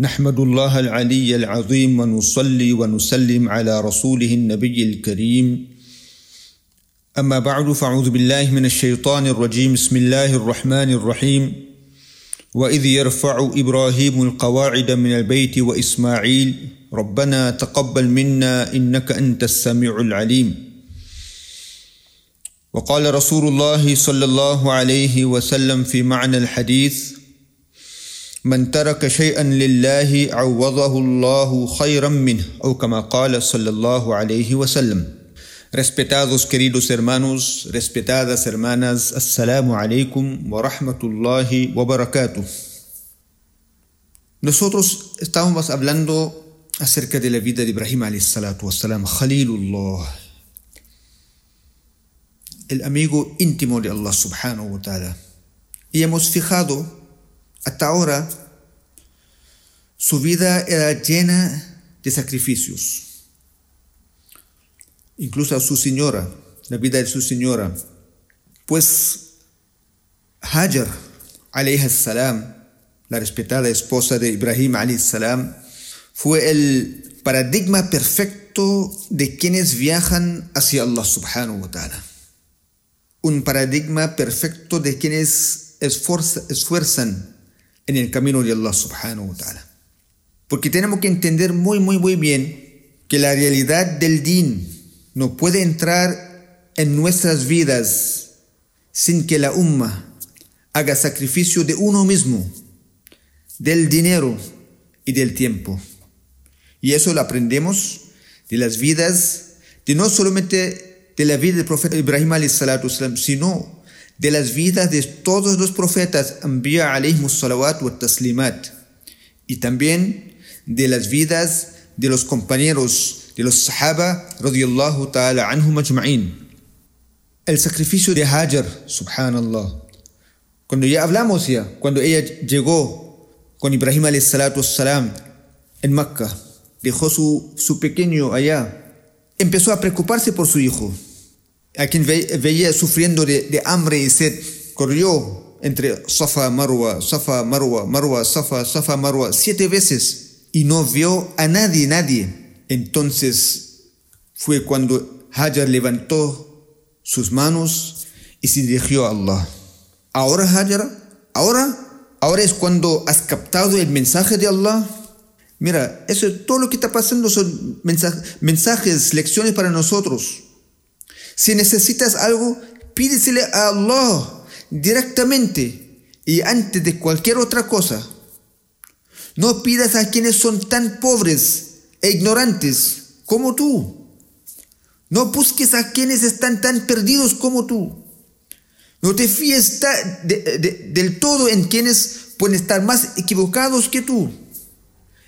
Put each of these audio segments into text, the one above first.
نحمد الله العلي العظيم ونصلي ونسلم على رسوله النبي الكريم. أما بعد فأعوذ بالله من الشيطان الرجيم. بسم الله الرحمن الرحيم. وإذ يرفع إبراهيم القواعد من البيت وإسماعيل ربنا تقبل منا إنك أنت السميع العليم. وقال رسول الله صلى الله عليه وسلم في معنى الحديث من ترك شيئا لله عوضه الله خيرا منه أو كما قال صلى الله عليه وسلم Respetados queridos hermanos, respetadas hermanas, Assalamu alaikum wa rahmatullahi wa barakatuh. Nosotros estábamos hablando acerca de la vida de Ibrahim alayhi salatu wassalam, Khalilullah, el amigo íntimo de Allah subhanahu wa ta'ala. Y hemos fijado hasta ahora su vida era llena de sacrificios incluso a su señora, la vida de su señora. Pues Hajar, salam, la respetada esposa de Ibrahim alayhi salam, fue el paradigma perfecto de quienes viajan hacia Allah subhanahu wa ta'ala. Un paradigma perfecto de quienes esfuerzan en el camino de Allah subhanahu wa ta'ala. Porque tenemos que entender muy, muy, muy bien que la realidad del din, no puede entrar en nuestras vidas sin que la umma haga sacrificio de uno mismo, del dinero y del tiempo. Y eso lo aprendemos de las vidas, de no solamente de la vida del profeta Ibrahim sino de las vidas de todos los profetas, Anbiya alayhimus salawat wa taslimat, y también de las vidas de los compañeros de los Sahaba radiyallahu ta'ala anhum ajma'in. El sacrificio de Hajar, subhanallah. Cuando ya hablamos ya, cuando ella llegó con Ibrahim alayhi salatu salam en Mecca, dejó su, su pequeño allá, empezó a preocuparse por su hijo, a quien veía sufriendo de, hambre y sed, corrió entre Safa, Marwa, Safa, Marwa, Marwa, Safa, Safa, Marwa, siete veces y no vio a nadie, nadie. Entonces fue cuando Hajar levantó sus manos y se dirigió a Allah. Ahora Hajar, ahora, ahora es cuando has captado el mensaje de Allah. Mira, eso es todo lo que está pasando son mensajes, mensajes, lecciones para nosotros. Si necesitas algo, pídesele a Allah directamente y antes de cualquier otra cosa. No pidas a quienes son tan pobres e ignorantes como tú. No busques a quienes están tan perdidos como tú. No te fíes del todo en quienes pueden estar más equivocados que tú.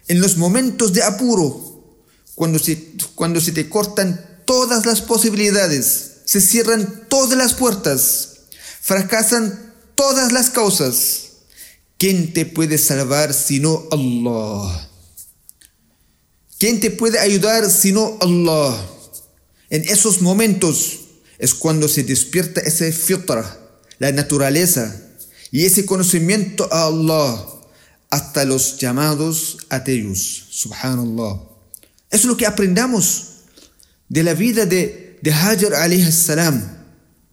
En los momentos de apuro, cuando se, cuando se te cortan todas las posibilidades, se cierran todas las puertas, fracasan todas las causas, ¿quién te puede salvar sino Allah? ¿Quién te puede ayudar sino Allah? En esos momentos es cuando se despierta ese fitra, la naturaleza y ese conocimiento a Allah hasta los llamados ateos. Subhanallah. Es lo que aprendamos de la vida de, de Hajar alayhi salam.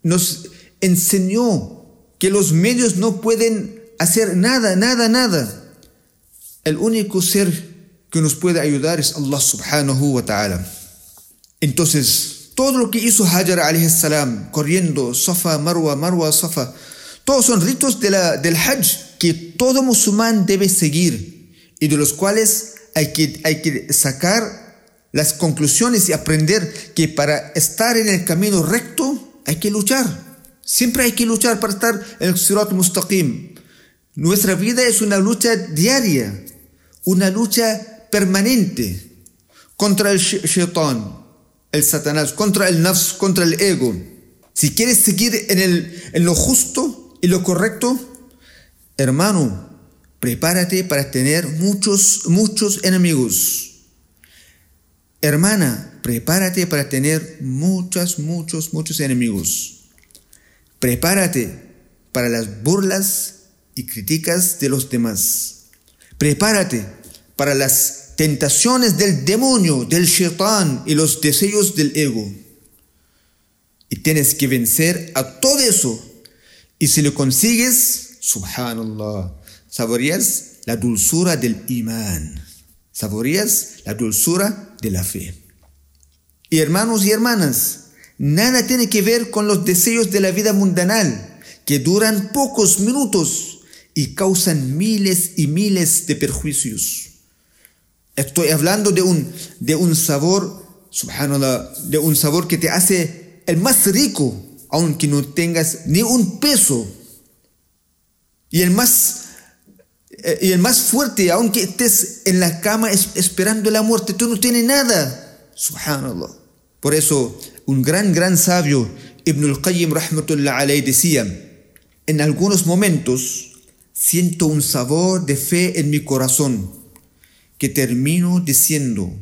Nos enseñó que los medios no pueden hacer nada, nada, nada. El único ser que nos puede ayudar es Allah subhanahu wa ta'ala. Entonces, todo lo que hizo Hajar alayhi salam, corriendo, Safa, Marwa, Marwa, Safa, todos son ritos de del Hajj que todo musulmán debe seguir y de los cuales hay que, hay que sacar las conclusiones y aprender que para estar en el camino recto hay que luchar. Siempre hay que luchar para estar en el Sirat Mustaqim. Nuestra vida es una lucha diaria, una lucha permanente contra el shaitán, el satanás, contra el nafs, contra el ego. Si quieres seguir en, el, en lo justo y lo correcto, hermano, prepárate para tener muchos, muchos enemigos. Hermana, prepárate para tener muchos, muchos, muchos enemigos. Prepárate para las burlas y críticas de los demás. Prepárate para las tentaciones del demonio, del shaitán y los deseos del ego. Y tienes que vencer a todo eso. Y si lo consigues, subhanallah, saboreas la dulzura del imán. Saboreas la dulzura de la fe. Y hermanos y hermanas, nada tiene que ver con los deseos de la vida mundanal, que duran pocos minutos y causan miles y miles de perjuicios. Estoy hablando de un, de un sabor, subhanallah, de un sabor que te hace el más rico, aunque no tengas ni un peso. Y el más, eh, y el más fuerte, aunque estés en la cama esperando la muerte, tú no tienes nada. Subhanallah. Por eso, un gran, gran sabio, Ibn al-Qayyim rahmatullah alayhi, decía, en algunos momentos siento un sabor de fe en mi corazón que termino diciendo,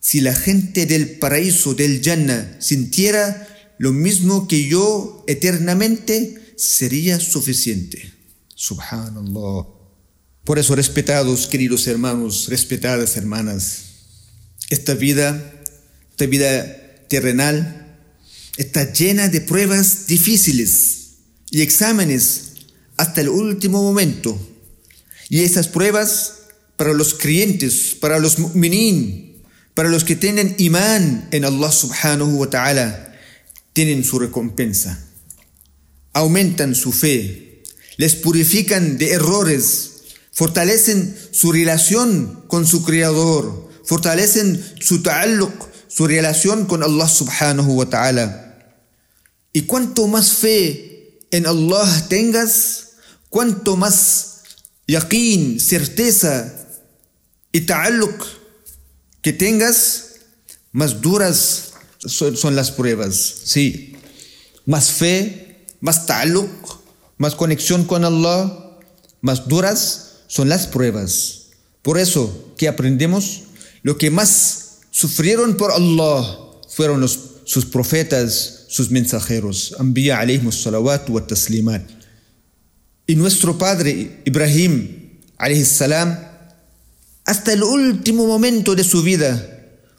si la gente del paraíso del Jannah sintiera lo mismo que yo eternamente, sería suficiente. Subhanallah. Por eso, respetados, queridos hermanos, respetadas hermanas, esta vida, esta vida terrenal, está llena de pruebas difíciles y exámenes hasta el último momento. Y esas pruebas para los creyentes, para los mu'minin, para los que tienen imán en Allah subhanahu wa ta'ala, tienen su recompensa. Aumentan su fe, les purifican de errores, fortalecen su relación con su Creador, fortalecen su ta'alluq, su relación con Allah subhanahu wa ta'ala. Y cuanto más fe en Allah tengas, cuanto más yaqeen, certeza y ta'alluq que tengas, más duras son, las pruebas. Sí, más fe, más ta'alluq, más conexión con Allah, más duras son las pruebas. Por eso que aprendemos lo que más sufrieron por Allah fueron los, sus profetas, sus mensajeros, Anbiya alayhimus salawat wa. Y nuestro padre Ibrahim salam hasta el último momento de su vida,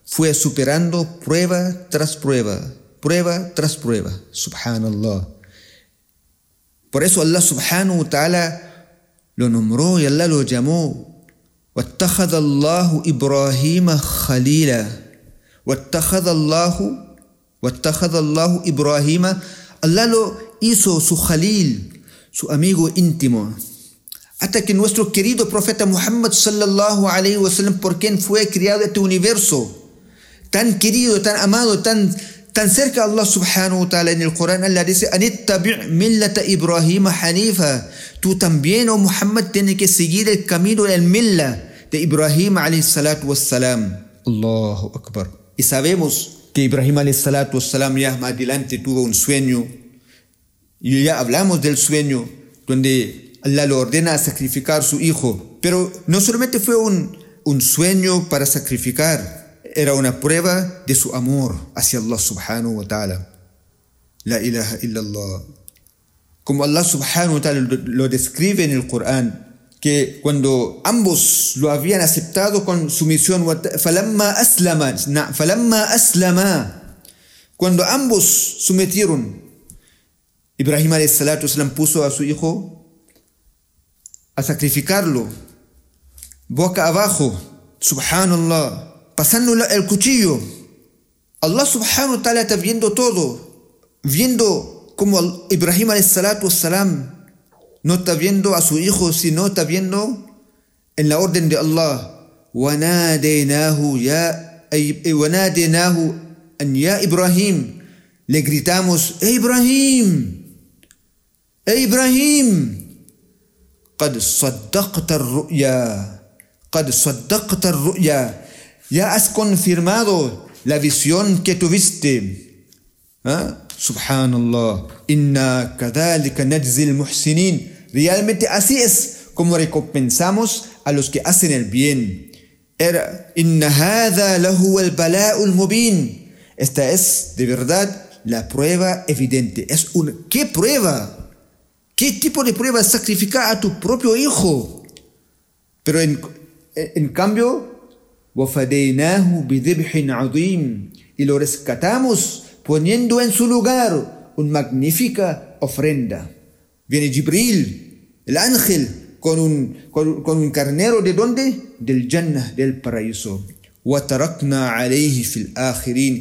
fue superando prueba tras prueba, prueba tras prueba. Subhanallah. Por eso Allah subhanahu wa ta'ala y Allah lo llamó. واتخذ الله إبراهيم خليلا واتخذ الله واتخذ الله إبراهيم Allah lo hizo su khalil, su amigo íntimo hasta que nuestro querido profeta Muhammad sallallahu alayhi wa sallam, por quien fue criado este universo, tan querido, tan amado, tan, tan cerca Allah subhanahu wa ta'ala en el Corán, Allah dice, millata Ibrahim hanifa. Tú también, oh Muhammad, tienes que seguir el camino del milla de Ibrahim alayhi salatu wassalam. Allahu Akbar. Y sabemos que Ibrahim alayhi salatu wassalam ya más adelante tuvo un sueño. Y ya hablamos del sueño donde Allah lo ordena a sacrificar su hijo. Pero no solamente fue un, un sueño para sacrificar, era una prueba de su amor hacia Allah subhanahu wa ta'ala. La ilaha illallah. Como Allah subhanahu wa ta'ala lo describe en el Corán, que cuando ambos lo habían aceptado con sumisión, falamma aslama, falamma aslama, cuando ambos sometieron, Ibrahim a.s. puso a su hijo a sacrificarlo, boca abajo, subhanallah, pasando el cuchillo. Allah subhanahu wa ta'ala está viendo todo, viendo como Ibrahim salam no está viendo a su hijo, sino está viendo en la orden de Allah. وَنَادَيْنَاهُ يَا وَنَادَيْنَاهُ أَنْ يَا Ibrahim Le gritamos, ¡Eh Ibrahim! ¡Eh Ibrahim! قد صدقت الرؤيا قد صدقت الرؤيا ya has confirmado la visión que tuviste. ¿Ah? Subhanallah, inna kadalika najzil muhsinin. Realmente así es como recompensamos a los que hacen el bien. Inna lahu al. Esta es de verdad la prueba evidente. Es un ¿qué prueba? ¿Qué tipo de prueba? Sacrificar a tu propio hijo. Pero en cambio, y lo rescatamos poniendo en su lugar una magnífica ofrenda. Viene Jibril, el ángel, con un, con, con un carnero de dónde? Del Jannah, del paraíso.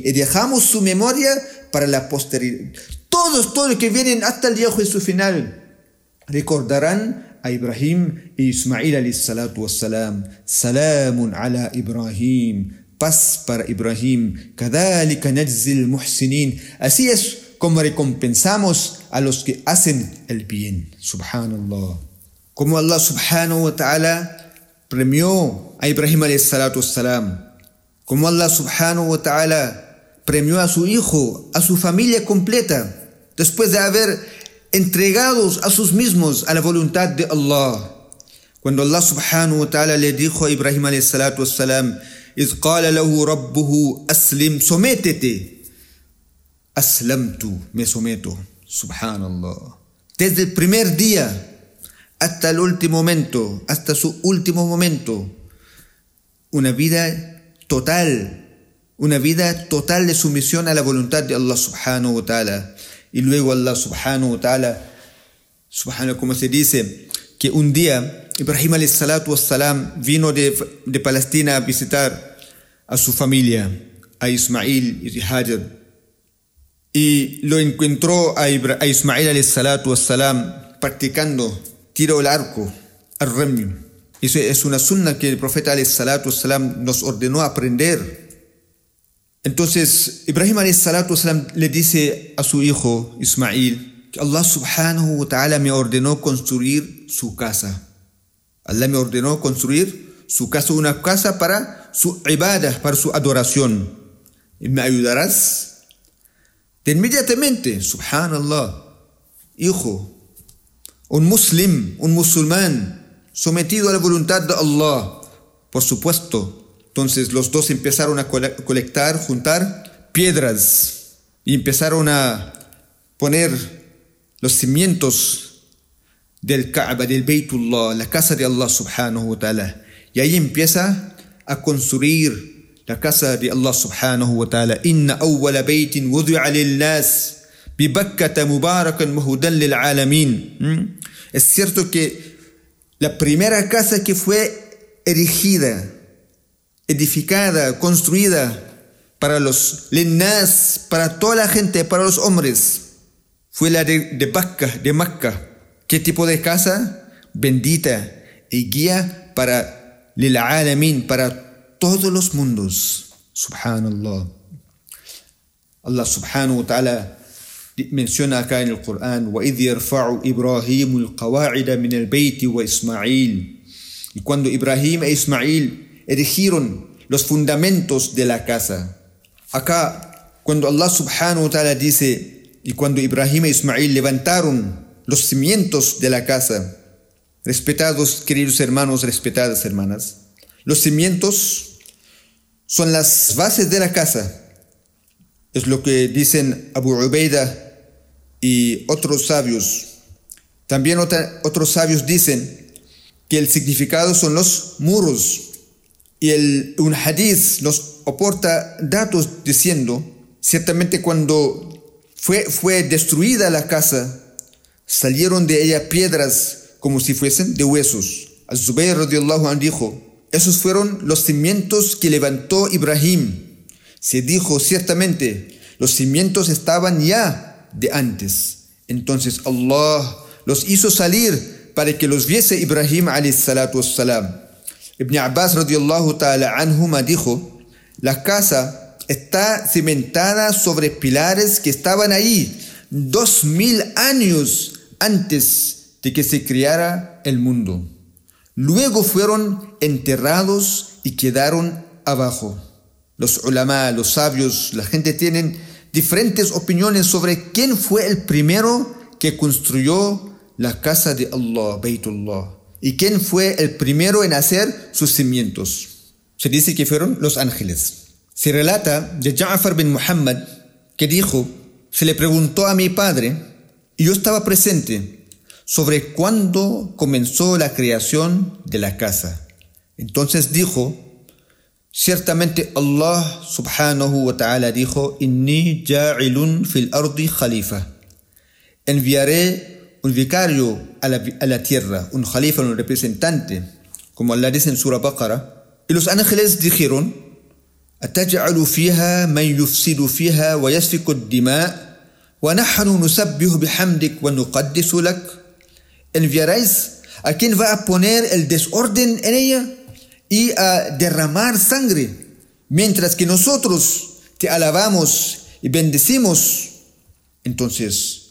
Y dejamos su memoria para la posteridad. Todos, todos los que vienen hasta el día juicio final recordarán Ibrahim alayhi salatu wassalam. Salamun ala Ibrahim. Paz para Ibrahim. Muhsinin. Así es como recompensamos a los que hacen el bien. Subhanallah. Como Allah subhanahu wa ta'ala premió a Ibrahim alayhi salatu wassalam. Como Allah subhanahu wa ta'ala premió a su hijo, a su familia completa, después de haber entregados a sus mismos a la voluntad de Allah. Cuando Allah subhanahu wa ta'ala le dijo a Ibrahim alayhi salatu wassalam, إذ قال له ربه أسلم sométete aslamtu me someto subhanallah desde el primer día hasta el último momento hasta su último momento una vida total una vida total de sumisión a la voluntad de Allah subhanahu wa ta'ala. Y luego Allah subhanahu wa ta'ala, subhanahu como se dice, que un día Ibrahim salatu salam vino de, de Palestina a visitar a su familia, a Ismail y Hajar. Y lo encontró a, a Ismail salatu salam practicando tiro al arco, al remio. Eso es una sunna que el profeta salatu salam nos ordenó aprender entonces, Ibrahim wasallam le dice a su hijo Ismail que Allah subhanahu wa ta'ala me ordenó construir su casa. Allah me ordenó construir su casa, una casa para su ibadah, para su adoración. ¿Y me ayudarás? De inmediatamente, subhanallah, hijo, un muslim, un musulmán, sometido a la voluntad de Allah, por supuesto, entonces los dos empezaron a colectar, juntar piedras y empezaron a poner los cimientos del Kaaba, del Baytullah, la casa de Allah subhanahu wa ta'ala. Y ahí empieza a construir la casa de Allah subhanahu wa ta'ala. Inna awwala baytin wudi'a lil nas bibakkata mubarakan muhudan lil alamin. ¿Mm? Es cierto que la primera casa que fue erigida edificada, construida para los lennas, para toda la gente, para los hombres, fue la de, de de Makkah. ¿Qué tipo de casa? Bendita y guía para lil alamin, para todos los mundos. Subhanallah. Allah subhanahu wa ta'ala menciona acá en el Corán, وَإِذْ يَرْفَعُ إِبْرَاهِيمُ الْقَوَاعِدَ مِنَ الْبَيْتِ وَإِسْمَعِيلُ Y cuando Ibrahim e Ismail erigieron los fundamentos de la casa. Acá, cuando Allah subhanahu wa ta'ala dice, y cuando Ibrahim e Ismail levantaron los cimientos de la casa, respetados queridos hermanos, respetadas hermanas, los cimientos son las bases de la casa. Es lo que dicen Abu Ubaida y otros sabios. También otros sabios dicen que el significado son los muros y el, un hadith nos aporta datos diciendo, ciertamente cuando fue, fue destruida la casa, salieron de ella piedras como si fuesen de huesos. Az-Zubayr dijo, esos fueron los cimientos que levantó Ibrahim. Se dijo ciertamente, los cimientos estaban ya de antes. Entonces Allah los hizo salir para que los viese Ibrahim alayhi salatu wassalam. Ibn Abbas radiallahu ta'ala anhuma dijo, la casa está cimentada sobre pilares que estaban ahí dos mil años antes de que se creara el mundo. Luego fueron enterrados y quedaron abajo. Los ulama, los sabios, la gente tienen diferentes opiniones sobre quién fue el primero que construyó la casa de Allah, Baytullah. ¿Y quién fue el primero en hacer sus cimientos? Se dice que fueron los ángeles. Se relata de Ja'far bin Muhammad que dijo, se le preguntó a mi padre, y yo estaba presente, sobre cuándo comenzó la creación de la casa. Entonces dijo, Ciertamente Allah subhanahu wa ta'ala dijo, Inni ja'ilun fil ardi khalifa. Enviaré un vicario a la, a la tierra, un khalifa, un representante, como Allah dice en Surah Baqarah. Y los ángeles dijeron, أتجعل فيها من يفسد فيها ويسفك الدماء ونحن نسبح بحمدك ونقدس لك enviaréis a quien va a poner el desorden en ella y a derramar sangre, mientras que nosotros te alabamos y bendecimos. Entonces,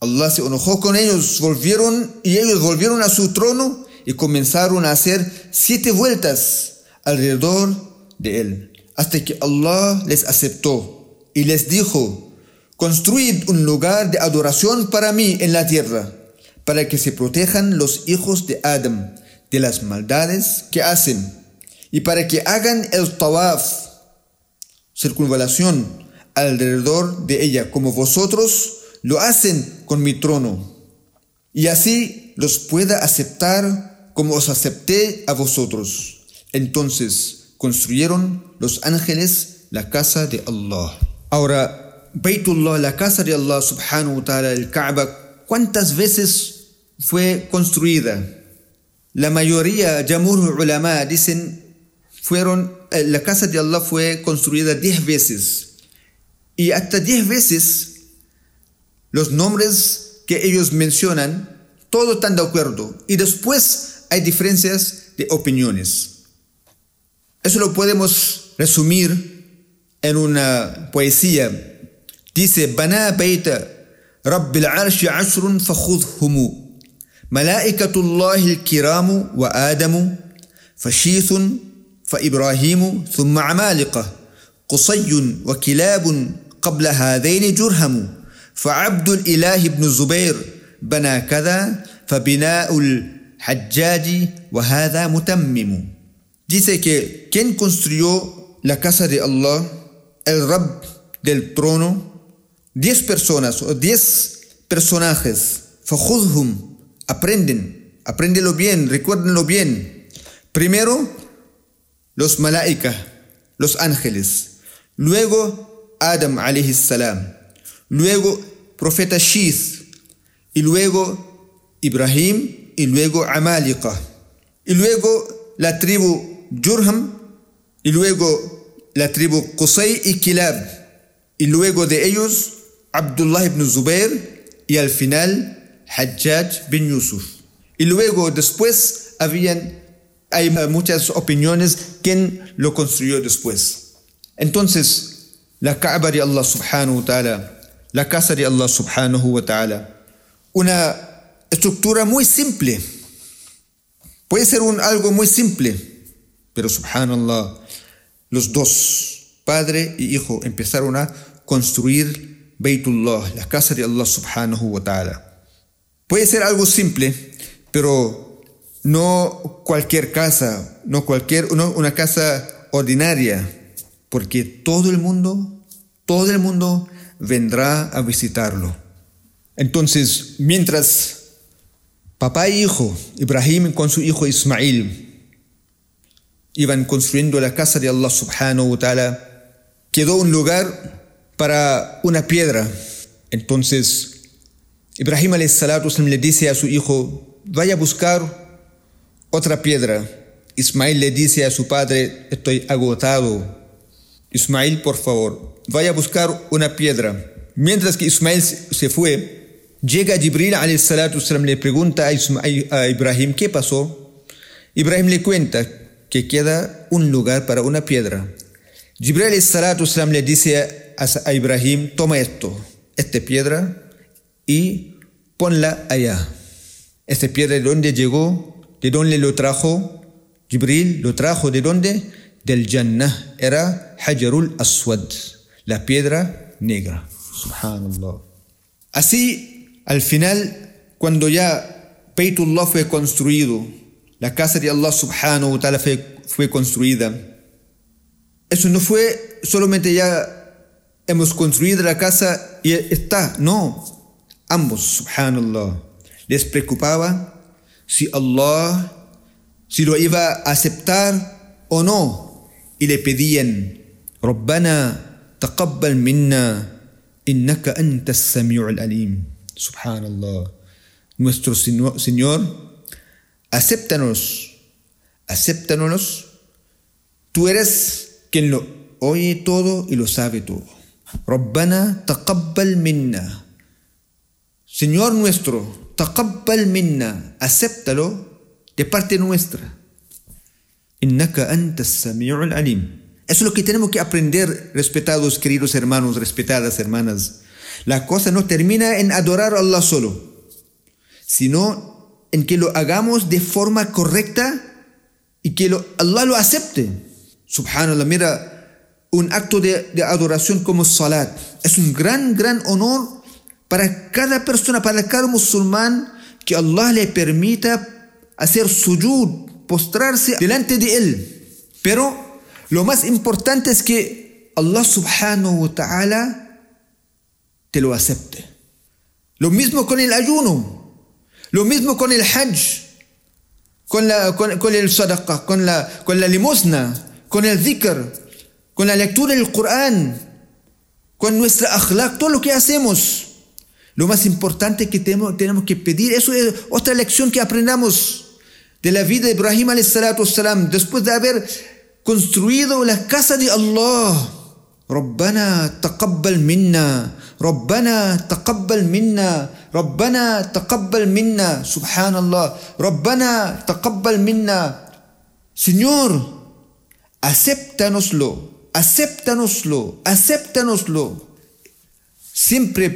Allah se enojó con ellos, volvieron y ellos volvieron a su trono y comenzaron a hacer siete vueltas alrededor de él, hasta que Allah les aceptó y les dijo, construid un lugar de adoración para mí en la tierra, para que se protejan los hijos de Adam de las maldades que hacen, y para que hagan el tawaf, circunvalación, alrededor de ella, como vosotros lo hacen con mi trono, y así los pueda aceptar como os acepté a vosotros. Entonces construyeron los ángeles la casa de Allah. Ahora, Baytullah, la casa de Allah subhanahu wa ta'ala, el Kaaba, ¿cuántas veces fue construida? La mayoría, Jamur Ulama, dicen, fueron, eh, la casa de Allah fue construida diez veces. Y hasta diez veces los nombres que ellos mencionan, todos están de acuerdo. Y después hay diferencias de opiniones. Eso lo podemos resumir en una poesía. Dice, Bana Baita, Rabbil Arshi Ashrun Fakhudhumu. ملائكة الله الكرام وآدم فشيث فإبراهيم ثم عمالقة قصي وكلاب قبل هذين جرهم فعبد الإله بن الزبير بنى كذا فبناء الحجاج وهذا متمم Dice que quien construyó la casa de Allah, el Rab del trono, diez personas o diez personajes, فخذهم aprenden, apréndelo bien, recuérdenlo bien. Primero, los malaika, los ángeles. Luego, Adam alayhi salam. Luego, profeta Shith. Y luego, Ibrahim. Y luego, Amalika. Y luego, la tribu Jurham. Y luego, la tribu Qusay y Kilab. Y luego de ellos, Abdullah ibn Zubair. Y al final, Hajjaj bin Yusuf. Y luego después habían, hay muchas opiniones quién lo construyó después. Entonces, la Kaaba de Allah subhanahu wa ta'ala, la casa de Allah subhanahu wa ta'ala, una estructura muy simple. Puede ser un, algo muy simple, pero subhanallah, los dos, padre y hijo, empezaron a construir Baytullah, la casa de Allah subhanahu wa ta'ala. Puede ser algo simple, pero no cualquier casa, no cualquier, no una casa ordinaria, porque todo el mundo, todo el mundo vendrá a visitarlo. Entonces, mientras papá e hijo, Ibrahim con su hijo Ismail, iban construyendo la casa de Allah subhanahu wa ta'ala, quedó un lugar para una piedra. Entonces, Ibrahim le dice a su hijo, vaya a buscar otra piedra. Ismail le dice a su padre, estoy agotado. Ismail, por favor, vaya a buscar una piedra. Mientras que Ismail se fue, llega Jibril le pregunta a Ibrahim, ¿qué pasó? Ibrahim le cuenta que queda un lugar para una piedra. Jibril le dice a Ibrahim, toma esto, esta piedra, y ponla allá. Esta piedra de dónde llegó, de dónde lo trajo, Jibril lo trajo de dónde, del Jannah, era Hajarul Aswad, la piedra negra. Subhanallah. Así, al final, cuando ya Baytullah fue construido, la casa de Allah subhanahu wa ta'ala fue, fue construida, eso no fue solamente ya hemos construido la casa y está, no, Ambos, subhanallah, les preocupaba si Allah, si lo iba a aceptar o no. y le pedían, Rabbana taqabbal minna, innaka anta al alim. Subhanallah. Nuestro Señor, acéptanos, acéptanos. Tú eres quien lo oye todo y lo sabe todo. Rabbana taqabbal minna. Señor nuestro, taqabbal minna, acéptalo de parte nuestra. Innaka antas al alim. Eso es lo que tenemos que aprender, respetados queridos hermanos, respetadas hermanas. La cosa no termina en adorar a Allah solo, sino en que lo hagamos de forma correcta y que Allah lo acepte. Subhanallah, mira, un acto de, adoración como salat es un gran, gran honor para cada persona, para cada musulmán, que Allah le permita hacer sujud, postrarse delante de Él. Pero lo más importante es que Allah subhanahu wa ta'ala te lo acepte. Lo mismo con el ayuno, lo mismo con el hajj, con, la, con, el sadaqah, con la, con la limosna, con el dhikr, con la lectura del Corán, con nuestra akhlaq, todo lo que hacemos. Lo más importante que tenemos, que pedir, eso es otra lección que aprendamos de la vida de Ibrahim salam después de haber construido la casa de Allah. ربنا تقبل منا ربنا تقبل منا ربنا تقبل منا سبحان الله ربنا تقبل منا Señor acéptanoslo acéptanoslo acéptanoslo siempre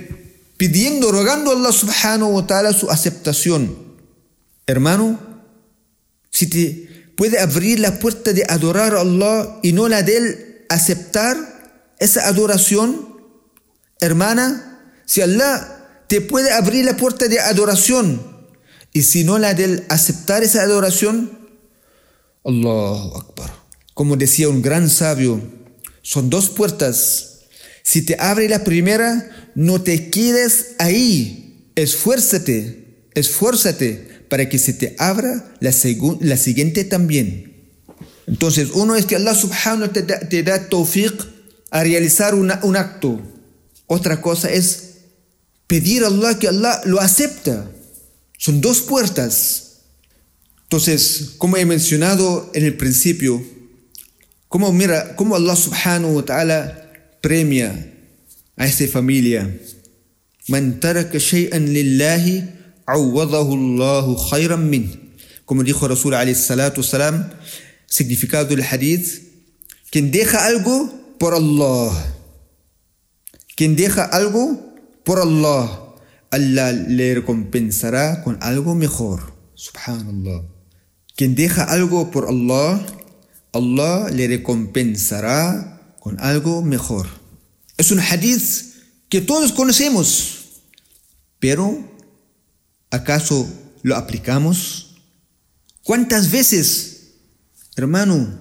pidiendo rogando a Allah subhanahu wa ta'ala su aceptación hermano si te puede abrir la puerta de adorar a Allah y no la de aceptar esa adoración, hermana, si Allah te puede abrir la puerta de adoración y si no la de aceptar esa adoración, Allahu Akbar. Como decía un gran sabio, son dos puertas. Si te abre la primera, no te quedes ahí. Esfuérzate, esfuérzate para que se te abra la, la siguiente también. Entonces, uno es que Allah subhanahu te da, te da tawfiq a realizar un acto. Otra cosa es pedir a Allah que Allah lo acepta. Son dos puertas. Entonces, como he mencionado en el principio, como mira, cómo Allah subhanahu wa ta'ala premia a esta familia. Man taraka shay'an lillahi como dijo Rasul alayhi salatu salam, significado del hadith, quien deja algo por Allah, quien deja algo por Allah, Allah le recompensará con algo mejor. Subhanallah. Quien deja algo por Allah, Allah le recompensará con algo mejor. Es un hadith que todos conocemos, pero ¿Acaso lo aplicamos? ¿Cuántas veces, hermano,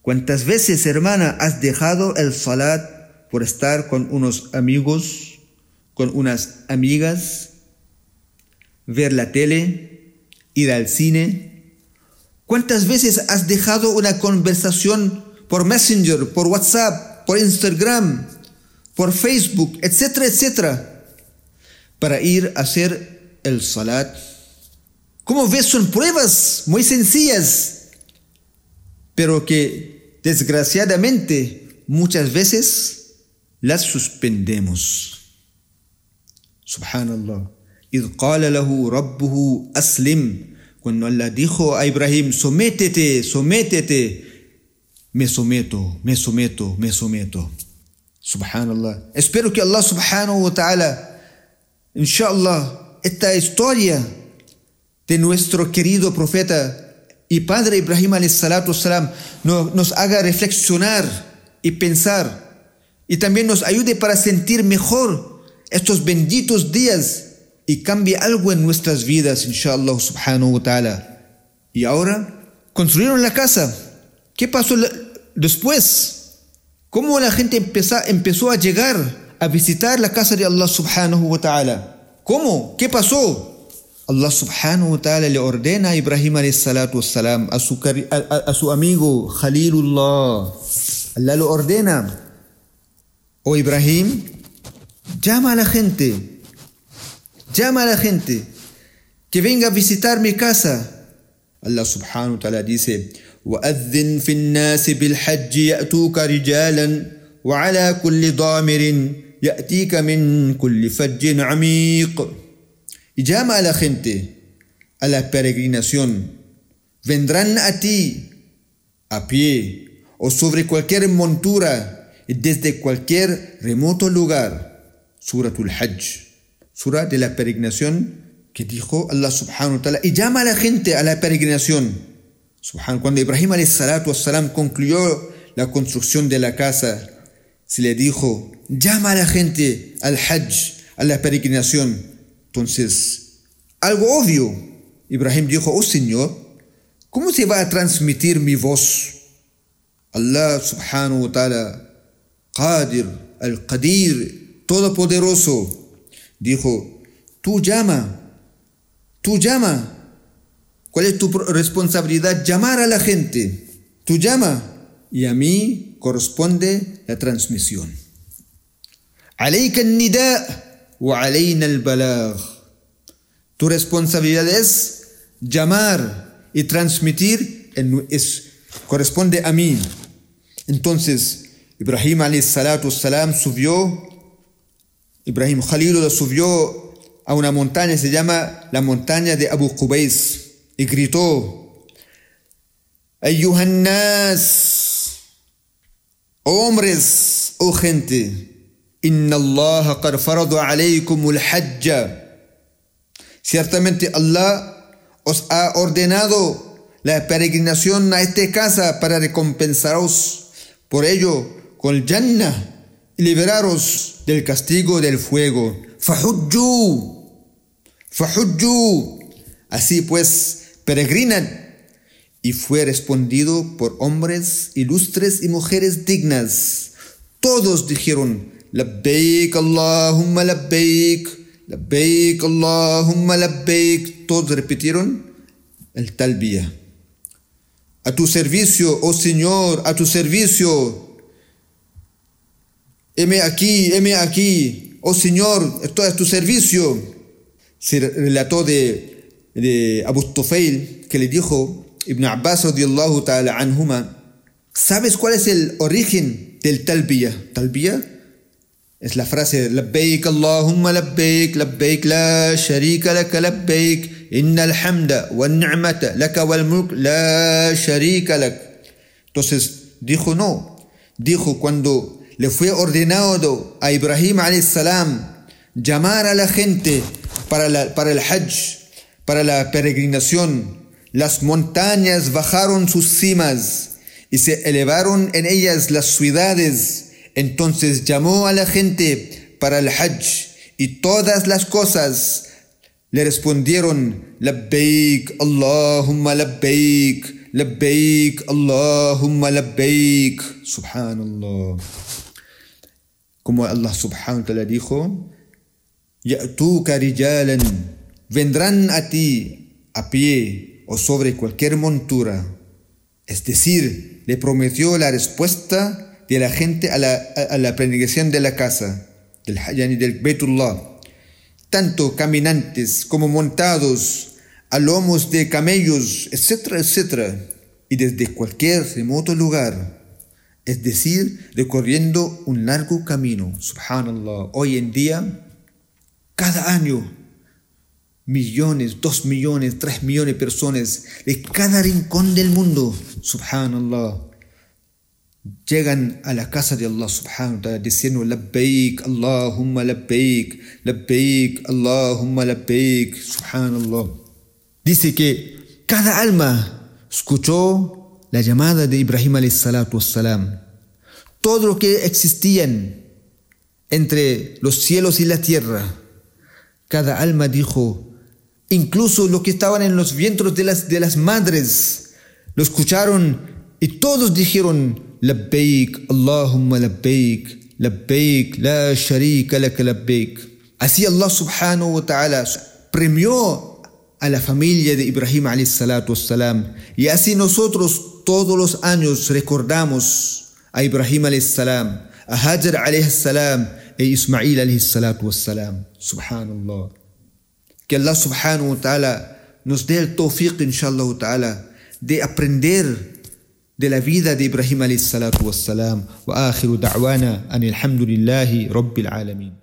cuántas veces, hermana, has dejado el salat por estar con unos amigos, con unas amigas, ver la tele, ir al cine? ¿Cuántas veces has dejado una conversación por Messenger, por WhatsApp, por Instagram, por Facebook, etcétera, etcétera? para ir a hacer el salat. Como ves, son pruebas muy sencillas, pero que desgraciadamente muchas veces las suspendemos. Subhanallah. إذ قال له ربه أسلم cuando Allah dijo a Ibrahim sométete sométete me someto me someto me someto subhanallah espero que Allah subhanahu wa ta'ala Inshallah, esta historia de nuestro querido profeta y padre Ibrahim salam nos haga reflexionar y pensar y también nos ayude para sentir mejor estos benditos días y cambie algo en nuestras vidas, inshallah subhanahu wa ta'ala. Y ahora, construyeron la casa. ¿Qué pasó después? ¿Cómo la gente empezó, empezó a llegar a visitar la casa de Allah subhanahu wa ta'ala. ¿Cómo? ¿Qué pasó? Allah subhanahu wa ta'ala le ordena a Ibrahim alayhi wassalam, a su, a, a, a su amigo Khalilullah, Allah lo ordena, o Ibrahim, llama a la gente, llama a la gente, que venga a visitar mi casa. Allah subhanahu wa ta'ala dice, وأذن في الناس بالحج يأتوك رجالا وعلى كل ضامر يأتيك من كل فج عميق y llama a la gente a la peregrinación. Vendrán a ti a pie o sobre cualquier montura y desde cualquier remoto lugar. Suratul Hajj, sura de la peregrinación que dijo Allah subhanahu wa ta'ala y llama a la gente a la peregrinación. Cuando Ibrahim salam concluyó la construcción de la casa, se le dijo, llama a la gente al Hajj, a la peregrinación. Entonces, algo obvio, Ibrahim dijo, oh Señor, ¿cómo se va a transmitir mi voz? Allah subhanahu wa ta'ala, Qadir, al-Qadir, todopoderoso, dijo, tú llama, tú llama. ¿Cuál es tu responsabilidad? Llamar a la gente. Tú llama y a mí corresponde la transmisión. Nida balagh. Tu responsabilidad es llamar y transmitir, es, corresponde a mí. Entonces, Ibrahim alayhi salatu salam subió, Ibrahim Khalilullah subió a una montaña, se llama la montaña de Abu Qubais, y gritó, Ayyuhannas, hombres, oh gente, Inna Allah alaykum. Ciertamente Allah os ha ordenado la peregrinación a esta casa para recompensaros por ello con el Jannah y liberaros del castigo del fuego. Fahujju. Fahujju. Así pues, peregrinan y fue respondido por hombres ilustres y mujeres dignas. Todos dijeron, Labbaik Allahumma Labbaik, Labbaik Allahumma Labbaik. Todos repitieron el talbiyah. A tu servicio, oh Señor, a tu servicio. Heme aquí, heme aquí, oh Señor, estoy a tu servicio. Se relató de, de Abu Tufail que le dijo, Ibn Abbas radiallahu ta'ala anhuma, ¿sabes cuál es el origen del talbiya? Talbiya es la frase labbaik Allahumma labbaik labbaik la sharika laka labbaik inna alhamda wa ni'mata laka wal mulk la sharika lak. Entonces dijo no, dijo cuando le fue ordenado a Ibrahim a.s. llamar a la gente para, la, para el hajj, para la peregrinación, las montañas bajaron sus cimas y se elevaron en ellas las ciudades. Entonces llamó a la gente para el Hajj y todas las cosas le respondieron Labbaik Allahumma Labbaik Labbaik Allahumma Labbaik. Subhanallah. Como Allah subhanahu wa ta'ala dijo Ya'tuka rijalan vendrán a ti a pie o sobre cualquier montura. Es decir le prometió la respuesta de la gente a la, a, la de la casa, del yani del Betullah, tanto caminantes como montados a lomos de camellos, etcétera, etcétera, y desde cualquier remoto lugar, es decir, recorriendo un largo camino. Subhanallah, hoy en día, cada año, millones, dos millones, tres millones de personas de cada rincón del mundo, subhanallah, llegan a la casa de Allah subhanahu wa ta'ala diciendo labbaik Allahumma labbaik labbaik Allahumma labbaik subhanallah. Dice que cada alma escuchó la llamada de Ibrahim alayhi salatu wassalam. Todo lo que existían entre los cielos y la tierra cada alma dijo Incluso los que estaban en los vientres de las, de las madres lo escucharon y todos dijeron, Labbaik, Allahumma labbaik, labbaik, la sharika laka labbaik. Así Allah subhanahu wa ta'ala premió a la familia de Ibrahim alayhi salatu salam y así nosotros todos los años recordamos a Ibrahim alayhi salam, a Hajar alayhi salam e Ismail alayhi salam. Subhanallah. Que Allah subhanahu wa ta'ala nos dé el tawfiq inshallah ta'ala de aprender de la vida de Ibrahim wassalam. Wa akhiru da'wana an alhamdulillahi rabbil alamin.